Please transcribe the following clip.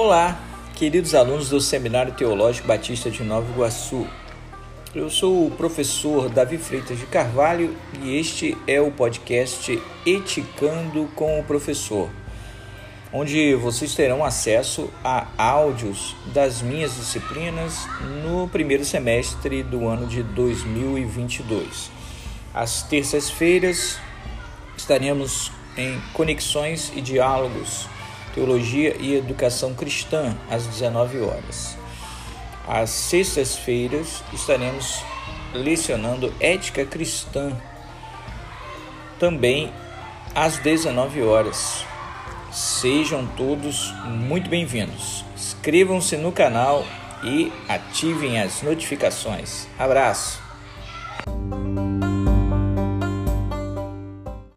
Olá, queridos alunos do Seminário Teológico Batista de Nova Iguaçu. Eu sou o professor Davi Freitas de Carvalho e este é o podcast Eticando com o Professor, onde vocês terão acesso a áudios das minhas disciplinas no primeiro semestre do ano de 2022. Às terças-feiras estaremos em conexões e diálogos Teologia e Educação Cristã, às 19 horas. Às sextas-feiras estaremos lecionando Ética Cristã, também às 19 horas. Sejam todos muito bem-vindos. Inscrevam-se no canal e ativem as notificações. Abraço!